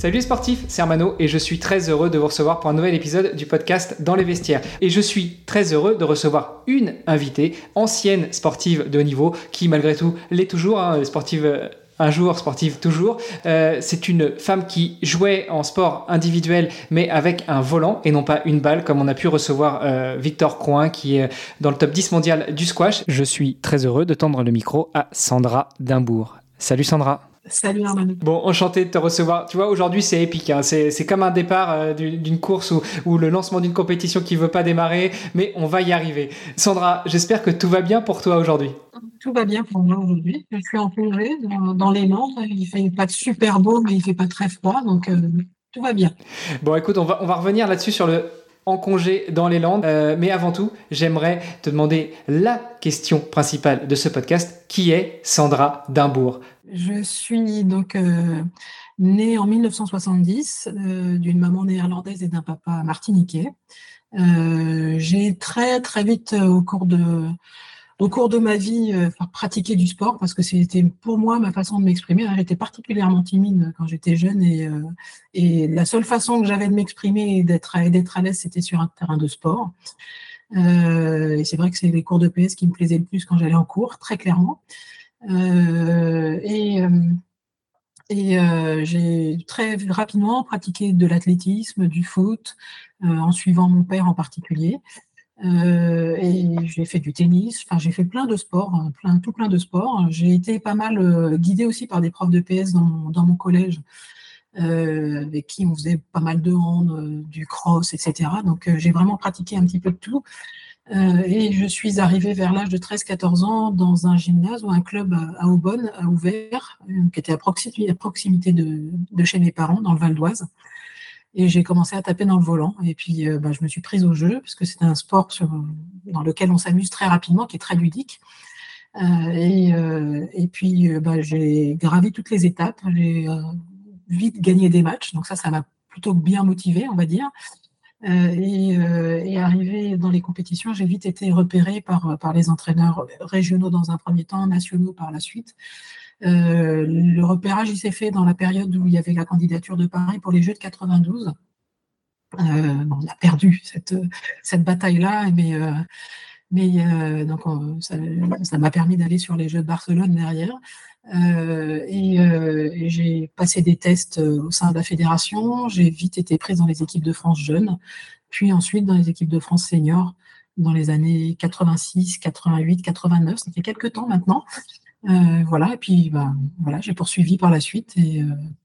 Salut les sportifs, c'est Armano et je suis très heureux de vous recevoir pour un nouvel épisode du podcast Dans les vestiaires. Et je suis très heureux de recevoir une invitée, ancienne sportive de haut niveau, qui malgré tout l'est toujours, hein, sportive euh, un jour, sportive toujours. Euh, c'est une femme qui jouait en sport individuel, mais avec un volant et non pas une balle, comme on a pu recevoir euh, Victor Coin, qui est dans le top 10 mondial du squash. Je suis très heureux de tendre le micro à Sandra Dimbourg. Salut Sandra. Salut Armand. Bon, enchanté de te recevoir. Tu vois, aujourd'hui c'est épique. Hein. C'est comme un départ euh, d'une course ou, le lancement d'une compétition qui veut pas démarrer, mais on va y arriver. Sandra, j'espère que tout va bien pour toi aujourd'hui. Tout va bien pour moi aujourd'hui. Je suis en plongée dans, les Landes. Il fait pas super beau, mais il fait pas très froid, donc euh, tout va bien. Bon, écoute, on va, on va revenir là-dessus sur le en congé dans les Landes. Euh, mais avant tout, j'aimerais te demander la question principale de ce podcast, qui est Sandra Dimbourg? Je suis donc euh, née en 1970 euh, d'une maman néerlandaise et d'un papa martiniquais. Euh, j'ai très très vite au cours de au cours de ma vie pratiqué du sport parce que c'était pour moi ma façon de m'exprimer. J'étais particulièrement timide quand j'étais jeune et, et la seule façon que j'avais de m'exprimer et d'être d'être à l'aise c'était sur un terrain de sport. et c'est vrai que c'est les cours de PS qui me plaisaient le plus quand j'allais en cours, très clairement. Euh, et euh, euh, j'ai très rapidement pratiqué de l'athlétisme, du foot, en suivant mon père en particulier. et j'ai fait du tennis, enfin j'ai fait plein de sports, hein, plein, tout plein de sports. J'ai été pas mal guidée aussi par des profs de PS dans dans mon collège, avec qui on faisait pas mal de hand, du cross, etc. Donc j'ai vraiment pratiqué un petit peu de tout. Euh, et je suis arrivée vers l'âge de 13-14 ans dans un gymnase ou un club à, Aubonne a ouvert, euh, qui était à proximité, à de, chez mes parents, dans le Val d'Oise. Et j'ai commencé à taper dans le volant. Et puis, euh, bah, je me suis prise au jeu, parce que c'est un sport dans lequel on s'amuse très rapidement, qui est très ludique. et, et, puis, bah, j'ai gravi toutes les étapes. J'ai vite gagné des matchs. Donc ça, ça m'a plutôt bien motivée, on va dire. Euh, et, euh, et, arrivé dans les compétitions, j'ai vite été repéré par, par les entraîneurs régionaux dans un premier temps, nationaux par la suite. Euh, le repérage, s'est fait dans la période où il y avait la candidature de Paris pour les Jeux de 92. Euh, bon, on a perdu cette, cette bataille-là, mais, mais donc ça m'a permis d'aller sur les Jeux de Barcelone derrière. Euh, euh, et, j'ai passé des tests euh, au sein de la fédération. J'ai vite été prise dans les équipes de France jeunes, puis ensuite dans les équipes de France seniors dans les années 86, 88, 89. Ça fait quelques temps maintenant. Voilà. Et puis, bah, voilà, j'ai poursuivi par la suite et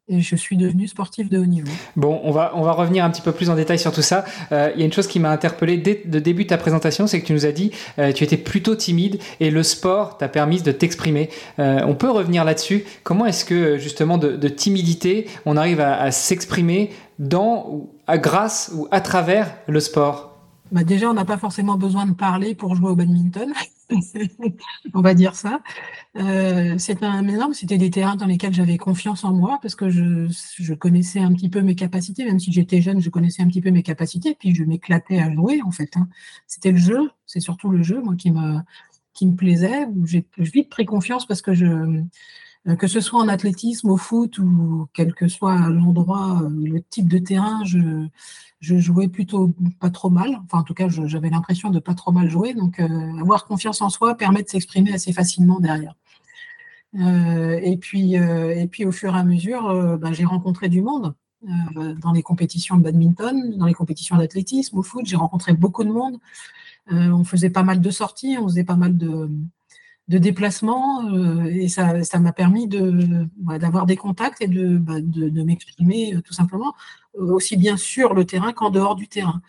et je suis devenue sportive de haut niveau. Bon, on va, on va revenir un petit peu plus en détail sur tout ça. Euh, il y a une chose qui m'a interpellé dès le début de ta présentation, c'est que tu nous as dit euh, tu étais plutôt timide et le sport t'a permis de t'exprimer. Euh, on peut revenir là-dessus. Comment est-ce que justement de, timidité, on arrive à, à s'exprimer dans, à, grâce ou à travers le sport? Bah déjà, on n'a pas forcément besoin de parler pour jouer au badminton. on va dire ça. Euh, c'était un énorme, c'était des terrains dans lesquels j'avais confiance en moi parce que je, je, connaissais un petit peu mes capacités, même si j'étais jeune, je connaissais un petit peu mes capacités, puis je m'éclatais à jouer en fait. Hein. C'était le jeu, c'est surtout le jeu moi qui me qui me plaisait. J'ai vite pris confiance parce que je que ce soit en athlétisme, au foot ou quel que soit l'endroit, le type de terrain, je, jouais plutôt pas trop mal. Enfin, en tout cas, j'avais l'impression de pas trop mal jouer. Donc, euh, avoir confiance en soi permet de s'exprimer assez facilement derrière. Euh, et, puis, euh, et puis, au fur et à mesure, ben, j'ai rencontré du monde dans les compétitions de badminton, dans les compétitions d'athlétisme, au foot. J'ai rencontré beaucoup de monde. on faisait pas mal de sorties, on faisait pas mal de, de déplacements et ça, ça m'a permis de, d'avoir des contacts et de, bah, de, de m'exprimer tout simplement aussi bien sur le terrain qu'en dehors du terrain.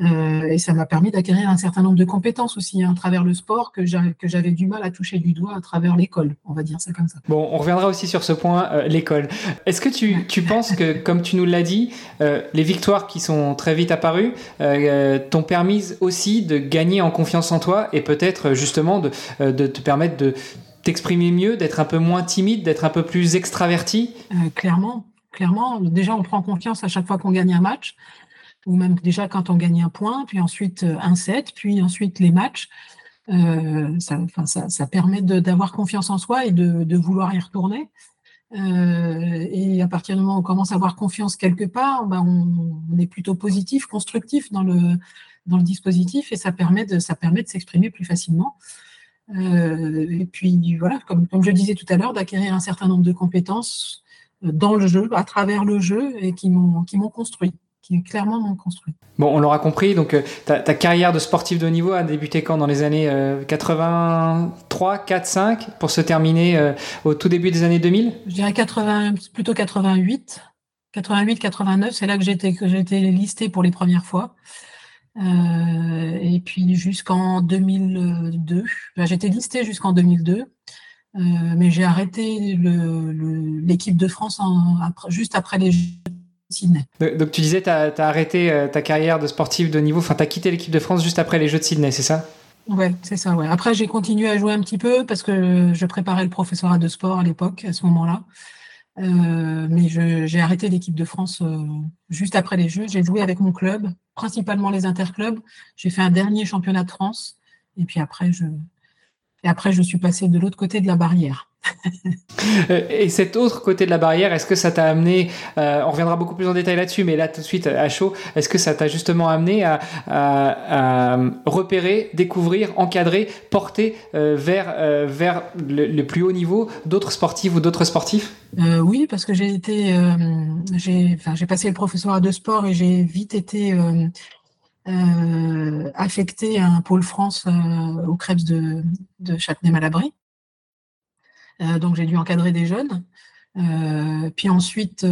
Euh, et ça m'a permis d'acquérir un certain nombre de compétences aussi hein, à travers le sport que j'avais du mal à toucher du doigt à travers l'école, on va dire ça comme ça. Bon, on reviendra aussi sur ce point, euh, l'école. Est-ce que tu, tu, penses que, comme tu nous l'as dit, euh, les victoires qui sont très vite apparues t'ont permis aussi de gagner en confiance en toi et peut-être justement de, de te permettre de t'exprimer mieux, d'être un peu moins timide, d'être un peu plus extraverti? Clairement, clairement. Déjà, on prend confiance à chaque fois qu'on gagne un match, ou même déjà quand on gagne un point, puis ensuite euh, un set, puis ensuite les matchs. Euh, ça, ça, ça, permet d'avoir confiance en soi et de, de vouloir y retourner. Euh, et à partir du moment où on commence à avoir confiance quelque part, ben on, on, est plutôt positif, constructif dans le, dans le dispositif et ça permet de, ça permet de s'exprimer plus facilement. Euh, et puis voilà, comme, comme je disais tout à l'heure, d'acquérir un certain nombre de compétences dans le jeu, à travers le jeu, et qui m'ont construit qui clairement m'ont construit. Bon, on l'aura compris, donc euh, ta, ta, carrière de sportif de haut niveau a débuté quand Dans les années 83, 4, 5, pour se terminer euh, au tout début des années 2000 Je dirais 80, plutôt 88. 88, 89, c'est là que j'étais que j'étais listée pour les premières fois. Euh, et puis jusqu'en 2002, ben, j'étais listée jusqu'en 2002. Euh, mais j'ai arrêté l'équipe de France en, après, juste après les Jeux Sydney. Donc tu disais, tu as, as, arrêté euh, ta carrière de sportif de niveau, enfin tu as quitté l'équipe de France juste après les Jeux de Sydney, c'est ça? Ouais, c'est ça. Ouais. Après, j'ai continué à jouer un petit peu parce que je préparais le professorat de sport à l'époque, à ce moment-là. Euh, mais j'ai arrêté l'équipe de France euh, juste après les Jeux. J'ai joué avec mon club, principalement les interclubs. J'ai fait un dernier championnat de France. Et puis après, je, et après, je suis passée de l'autre côté de la barrière. et cet autre côté de la barrière, est-ce que ça t'a amené, euh, on reviendra beaucoup plus en détail là-dessus, mais là tout de suite à chaud, est-ce que ça t'a justement amené à, à, à, repérer, découvrir, encadrer, porter euh, vers, euh, vers le, le, plus haut niveau d'autres sportifs ou d'autres sportifs? Euh, Oui, parce que j'ai été, euh, j'ai passé le professorat de sport et j'ai vite été euh, affecté à un pôle France euh, au Krebs de, Châtenay-Malabry. Euh, donc j'ai dû encadrer des jeunes. Euh, puis ensuite,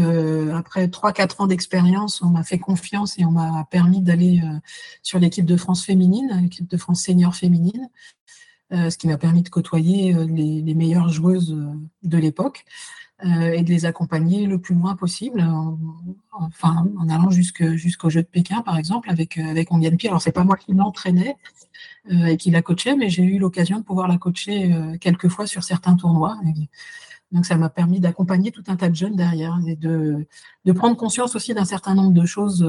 après 3-4 ans d'expérience, on m'a fait confiance et on m'a permis d'aller sur l'équipe de France féminine, l'équipe de France senior féminine, ce qui m'a permis de côtoyer les meilleures joueuses de l'époque. Euh, et de les accompagner le plus loin possible, en, enfin en allant jusqu'au jusqu Jeu de Pékin, par exemple, avec euh, avec Ongian Pi. Alors c'est pas moi qui l'entraînais euh, et qui la coachait, mais j'ai eu l'occasion de pouvoir la coacher quelques fois sur certains tournois. Donc ça m'a permis d'accompagner tout un tas de jeunes derrière et de de prendre conscience aussi d'un certain nombre de choses.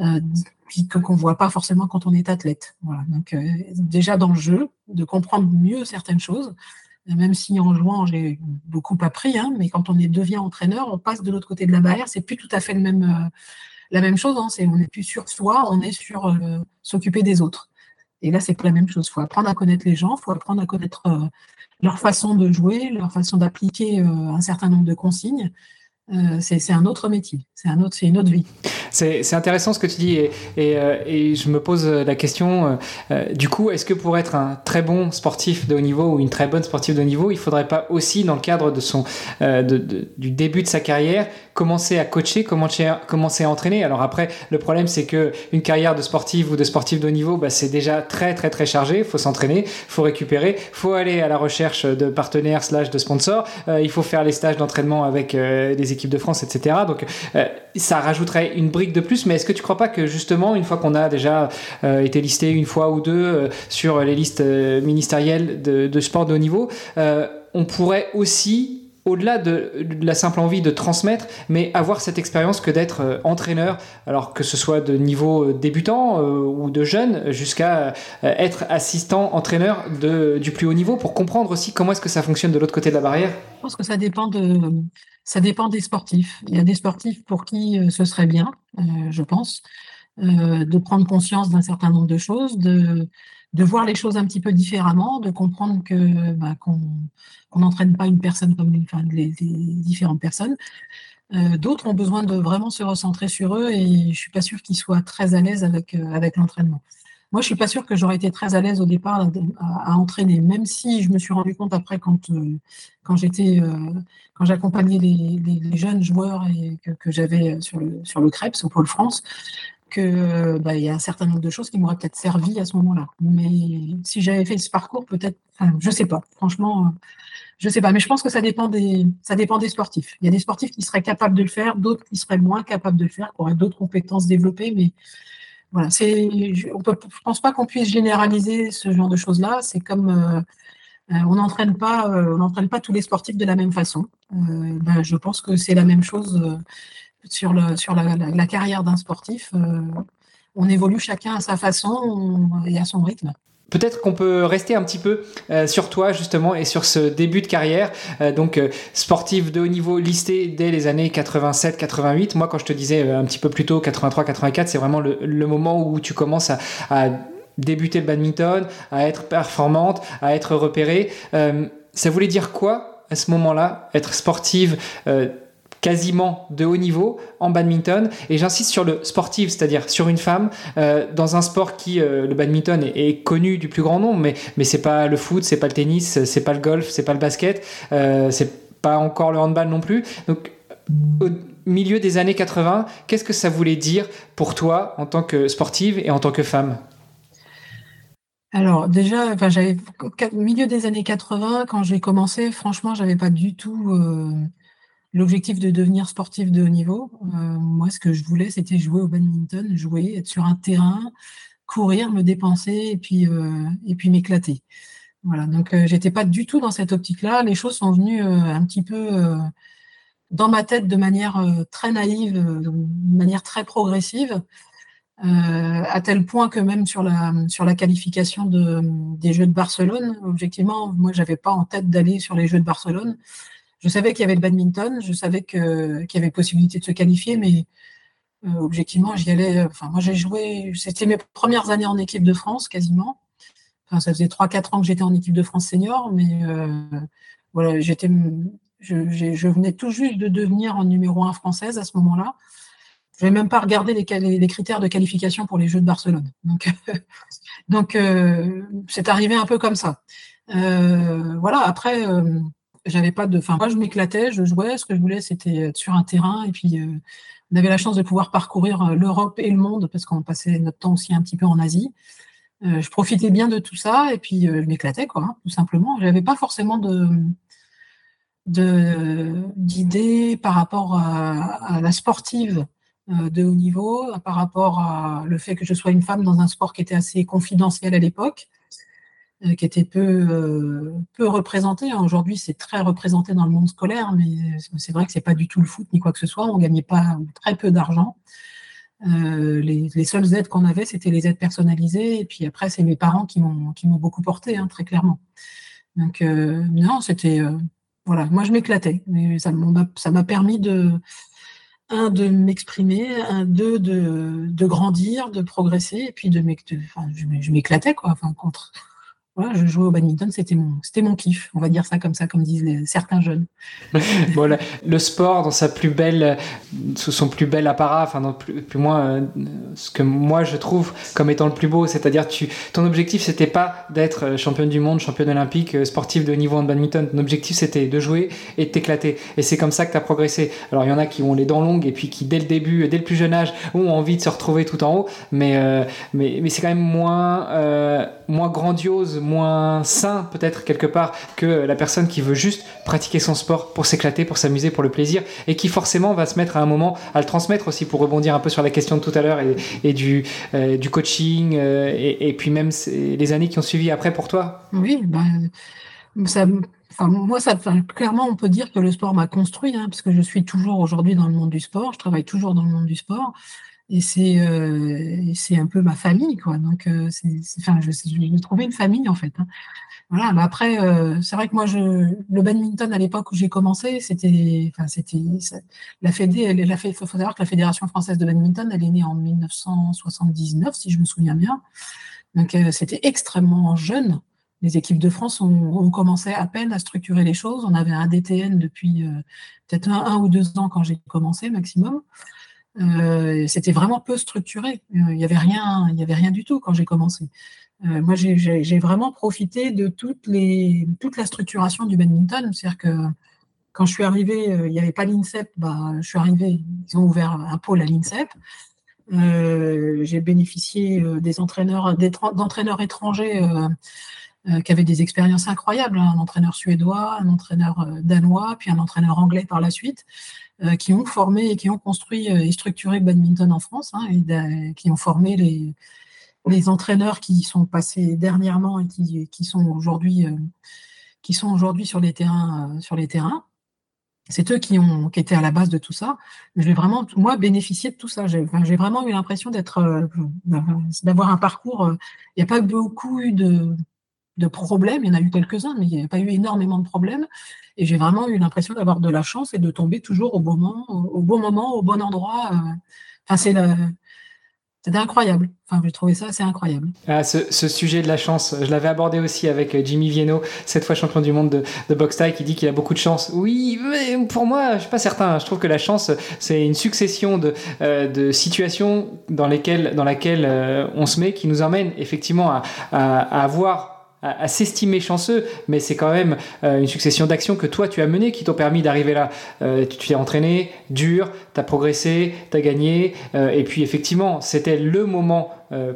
Euh, qu'on voit pas forcément quand on est athlète. Donc déjà dans le jeu, de comprendre mieux certaines choses, même si en jouant, j'ai beaucoup appris, hein, mais quand on devient entraîneur, on passe de l'autre côté de la barrière, c'est plus tout à fait euh, la même chose. Hein, on n'est plus sur soi, on est sur euh, s'occuper des autres. Et là, c'est pas la même chose. Il faut apprendre à connaître les gens, il faut apprendre à connaître euh, leur façon de jouer, leur façon d'appliquer un certain nombre de consignes. Euh, c'est un autre métier, c'est un autre, une autre vie. C'est intéressant ce que tu dis et, euh, je me pose la question, euh, du coup, est-ce que pour être un très bon sportif de haut niveau ou une très bonne sportive de haut niveau, il faudrait pas aussi, dans le cadre de son, du début de sa carrière, commencer à coacher, commencer à, entraîner? Alors après, le problème c'est que une carrière de sportif ou de sportif de haut niveau, bah, c'est déjà très très très chargé, il faut s'entraîner, il faut récupérer, il faut aller à la recherche de partenaires slash de sponsors, il faut faire les stages d'entraînement avec les équipes de France, etc. Donc euh, ça rajouterait une brique de plus, mais est-ce que tu crois pas que justement, une fois qu'on a déjà euh, été listé une fois ou deux euh, sur les listes ministérielles de, de, sport de haut niveau, on pourrait aussi au-delà de, la simple envie de transmettre, mais avoir cette expérience que d'être entraîneur, alors que ce soit de niveau débutant ou de jeune, jusqu'à être assistant entraîneur du plus haut niveau, pour comprendre aussi comment est-ce que ça fonctionne de l'autre côté de la barrière? Je pense que ça dépend de, ça dépend des sportifs. Il y a des sportifs pour qui euh, ce serait bien, euh, je pense, euh, de prendre conscience d'un certain nombre de choses, de, voir les choses un petit peu différemment, de comprendre que bah, qu'on n'entraîne pas une personne comme les, différentes personnes. D'autres ont besoin de vraiment se recentrer sur eux et je suis pas sûre qu'ils soient très à l'aise avec l'entraînement. Moi, je suis pas sûre que j'aurais été très à l'aise au départ à, entraîner, même si je me suis rendu compte après quand, euh, quand j'étais, euh, quand j'accompagnais les, jeunes joueurs que, j'avais sur le, sur le Krebs, au Pôle France, que bah, il y a un certain nombre de choses qui m'auraient peut-être servi à ce moment-là. Mais si j'avais fait ce parcours, peut-être, enfin, je sais pas. Franchement, je sais pas. Mais je pense que ça dépend des, ça dépend des sportifs. Il y a des sportifs qui seraient capables de le faire, d'autres qui seraient moins capables de le faire, qui auraient d'autres compétences développées, mais voilà, c'est, on peut, je pense pas qu'on puisse généraliser ce genre de choses-là. C'est comme euh, euh, on n'entraîne pas, euh, on n'entraîne pas tous les sportifs de la même façon. Ben, je pense que c'est la même chose sur la carrière d'un sportif. on évolue chacun à sa façon et à son rythme. Peut-être qu'on peut rester un petit peu euh, sur toi justement et sur ce début de carrière. Euh, donc euh, sportif de haut niveau listé dès les années 87-88. Moi quand je te disais un petit peu plus tôt 83-84, c'est vraiment le, moment où tu commences à, débuter le badminton, à être performante, à être repérée. ça voulait dire quoi à ce moment-là, être sportive quasiment de haut niveau en badminton. Et j'insiste sur le sportif, c'est-à-dire sur une femme, euh, dans un sport qui, euh, le badminton, est, connu du plus grand nombre, mais, mais c'est pas le foot, c'est pas le tennis, c'est pas le golf, c'est pas le basket, euh, c'est pas encore le handball non plus. Donc, au milieu des années 80, qu'est-ce que ça voulait dire pour toi en tant que sportive et en tant que femme? Alors déjà, enfin, j'avais milieu des années 80 quand j'ai commencé. Franchement, j'avais pas du tout l'objectif de devenir sportif de haut niveau. Euh, moi, ce que je voulais, c'était jouer au badminton, jouer, être sur un terrain, courir, me dépenser et puis, euh, puis m'éclater. Voilà, donc euh, j'étais pas du tout dans cette optique-là. Les choses sont venues un petit peu dans ma tête de manière très naïve, de manière très progressive, à tel point que même sur la, sur la qualification de, des Jeux de Barcelone, objectivement, moi, j'avais pas en tête d'aller sur les Jeux de Barcelone. Je savais qu'il y avait le badminton, je savais qu'il y avait possibilité de se qualifier, mais euh, objectivement, j'y allais. Enfin, moi, j'ai joué. C'était mes premières années en équipe de France, quasiment. Enfin, ça faisait 3-4 ans que j'étais en équipe de France senior, mais euh, voilà, j'étais. Je, venais tout juste de devenir en numéro 1 française à ce moment-là. Je n'avais même pas regardé les, critères de qualification pour les Jeux de Barcelone. Donc, donc euh, c'est arrivé un peu comme ça. voilà, après, j'avais pas de. Moi, je m'éclatais, je jouais. Ce que je voulais, c'était être sur un terrain. Et puis, euh, on avait la chance de pouvoir parcourir euh, l'Europe et le monde parce qu'on passait notre temps aussi un petit peu en Asie. Euh, je profitais bien de tout ça et puis je m'éclatais, quoi, hein, tout simplement. J'avais pas forcément de d'idées par rapport à, la sportive de haut niveau, par rapport à le fait que je sois une femme dans un sport qui était assez confidentiel à l'époque. Euh, qui était peu, euh, peu représenté. Aujourd'hui, c'est très représenté dans le monde scolaire, mais c'est vrai que c'est pas du tout le foot ni quoi que ce soit. On gagnait pas très peu d'argent. Euh, les, les, seules aides qu'on avait, c'était les aides personnalisées. Et puis après, c'est mes parents qui m'ont beaucoup porté, hein, très clairement. Donc non, c'était voilà. Moi, je m'éclatais, mais ça m'a permis de un de m'exprimer, deux de, de grandir, de progresser, et puis de, enfin, je m'éclatais quoi. Enfin, contre voilà, je jouais au badminton, c'était mon, c'était mon kiff, on va dire ça comme ça, comme disent certains jeunes. bon, le, sport dans sa plus belle, sous son plus bel apparat, enfin, plus, plus moins euh, ce que moi je trouve comme étant le plus beau, c'est-à-dire tu, ton objectif c'était pas d'être euh, championne du monde, championne olympique, euh, sportif de niveau en badminton. Ton objectif c'était de jouer et de t'éclater. Et c'est comme ça que tu as progressé. Alors il y en a qui ont les dents longues et puis qui dès le début, dès le plus jeune âge, ont envie de se retrouver tout en haut, mais, mais, mais c'est quand même moins, moins grandiose moins sain peut-être quelque part que la personne qui veut juste pratiquer son sport pour s'éclater, pour s'amuser, pour le plaisir, et qui forcément va se mettre à un moment à le transmettre aussi pour rebondir un peu sur la question de tout à l'heure et, du, euh, du coaching, euh, et, puis même les années qui ont suivi après pour toi. Oui, ben, ça, Enfin, moi, ça, clairement, on peut dire que le sport m'a construit, hein, parce que je suis toujours aujourd'hui dans le monde du sport, je travaille toujours dans le monde du sport et c'est euh, c'est un peu ma famille quoi. Donc euh, c'est enfin je j'ai trouvé une famille en fait hein. voilà mais après euh, c'est vrai que moi je le badminton à l'époque où j'ai commencé c'était enfin c'était la Fédé elle la faut savoir que la fédération française de badminton elle est née en 1979 si je me souviens bien. Donc c'était extrêmement jeune. Les équipes de France ont, ont, commencé à peine à structurer les choses. On avait un DTN depuis peut-être un, un, ou deux ans quand j'ai commencé maximum euh, c'était vraiment peu structuré. Euh, il n'y avait rien, il y avait rien du tout quand j'ai commencé. Euh, moi, j'ai vraiment profité de toute la structuration du badminton. C'est-à-dire que quand je suis arrivée, il n'y avait pas l'INSEP. Bah, je suis arrivée, ils ont ouvert un pôle à l'INSEP. j'ai bénéficié des entraîneurs, d'entraîneurs étrangers qui avaient des expériences incroyables. Hein. Un entraîneur suédois, un entraîneur danois, puis un entraîneur anglais par la suite. Euh, qui ont formé et qui ont construit euh, et structuré le badminton en France, hein, qui ont formé les, entraîneurs qui sont passés dernièrement et qui, sont aujourd'hui euh, qui sont aujourd'hui sur les terrains sur les terrains. C'est eux qui ont qui étaient à la base de tout ça. Je vais vraiment moi bénéficier de tout ça. J'ai vraiment eu l'impression d'être d'avoir un parcours. Il n'y a pas beaucoup eu de de problèmes. Il y en a eu quelques-uns, mais il n'y a pas eu énormément de problèmes. Et j'ai vraiment eu l'impression d'avoir de la chance et de tomber toujours au bon moment, au bon moment, au bon endroit. Euh. Enfin, c'est C'était incroyable. Enfin, j'ai trouvé ça assez incroyable. Ah, ce, sujet de la chance, je l'avais abordé aussi avec euh, Jimmy Vienno, cette fois champion du monde de, de boxe taille, qui dit qu'il a beaucoup de chance. Oui, mais pour moi, je suis pas certain. Je trouve que la chance, c'est une succession de, euh, de situations dans lesquelles, dans laquelle on se met, qui nous emmène effectivement à, à avoir à, s'estimer chanceux, mais c'est quand même euh, une succession d'actions que toi tu as menées qui t'ont permis d'arriver là. Euh, tu t'es entraîné, dur, tu as progressé, tu as gagné, euh, et puis effectivement, c'était le moment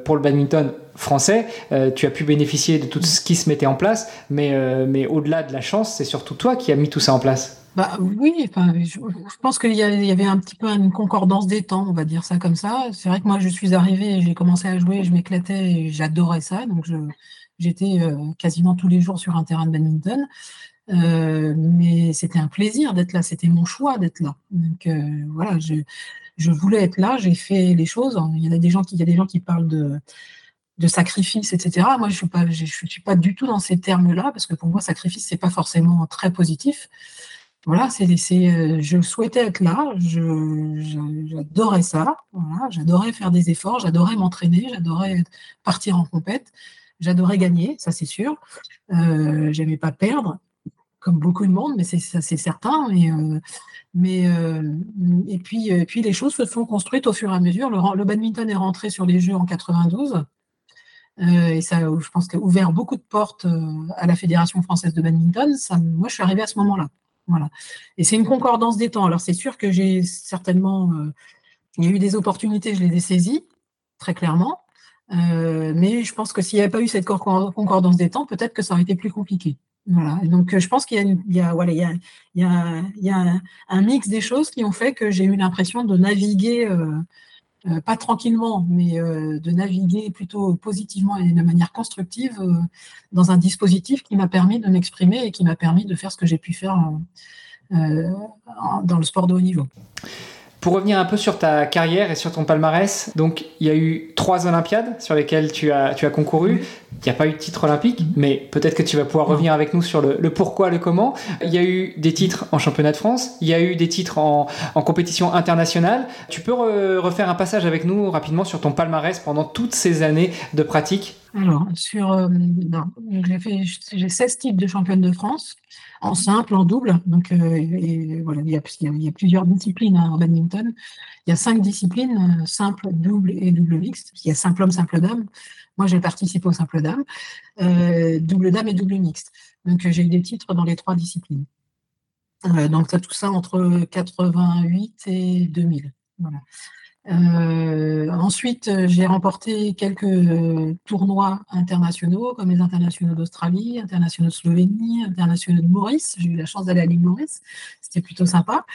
pour le badminton français. tu as pu bénéficier de tout ce qui se mettait en place, mais, mais au-delà de la chance, c'est surtout toi qui as mis tout ça en place. Bah oui, enfin, je, pense qu'il y, avait un petit peu une concordance des temps, on va dire ça comme ça. C'est vrai que moi, je suis arrivée, j'ai commencé à jouer, je m'éclatais, j'adorais ça, donc je, J'étais euh, quasiment tous les jours sur un terrain de badminton. Euh, mais c'était un plaisir d'être là, c'était mon choix d'être là. Donc euh, voilà, je, je, voulais être là, j'ai fait les choses. Il y a des gens qui, il y a des gens qui parlent de, de sacrifice, etc. Moi, je suis je, suis pas du tout dans ces termes-là parce que pour moi, sacrifice, c'est pas forcément très positif. Voilà, c'est, je souhaitais être là, j'adorais ça, voilà, j'adorais faire des efforts, j'adorais m'entraîner, j'adorais partir en compète. J'adorais gagner, ça c'est sûr. Euh, J'aimais pas perdre, comme beaucoup de monde, mais ça c'est certain. Euh, euh, et puis, les choses se sont construites au fur et à mesure. Le, badminton est rentré sur les Jeux en 92. et ça, je pense, a ouvert beaucoup de portes à la Fédération française de badminton. Moi, je suis arrivée à ce moment-là. Voilà. Et c'est une concordance des temps. Alors, c'est sûr que j'ai certainement, eu des opportunités, je les ai saisies, très clairement. Euh, mais je pense que s'il n'y avait pas eu cette concordance des temps, peut-être que ça aurait été plus compliqué. Donc, euh, je pense qu'il y a, un mix des choses qui ont fait que j'ai eu l'impression de naviguer, euh, pas tranquillement, mais de naviguer plutôt positivement et de manière constructive dans un dispositif qui m'a permis de m'exprimer et qui m'a permis de faire ce que j'ai pu faire dans le sport de haut niveau. Pour revenir un peu sur ta carrière et sur ton palmarès, donc il y a eu trois Olympiades sur lesquelles tu as, tu as concouru. Il n'y a pas eu de titre olympique, mais peut-être que tu vas pouvoir revenir avec nous sur le, pourquoi, le comment. Il y a eu des titres en championnat de France, il y a eu des titres en, compétition internationale. Tu peux refaire un passage avec nous rapidement sur ton palmarès pendant toutes ces années de pratique Alors, sur, euh, j'ai fait, j'ai 16 types de championne de France, en simple, en double. Donc, euh, voilà, il y, a, il y, a, plusieurs disciplines hein, en badminton. Il y a cinq disciplines, euh, simple, double et double mixte. Il y a simple homme, simple dame. Moi, j'ai participé au simple dame, double dame et double mixte. Donc, j'ai eu des titres dans les trois disciplines. donc, ça, tout ça entre 88 et 2000. Voilà. Euh, ensuite, j'ai remporté quelques euh, tournois internationaux, comme les internationaux d'Australie, internationaux de Slovénie, internationaux de Maurice. J'ai eu la chance d'aller à l'île Maurice. C'était plutôt sympa,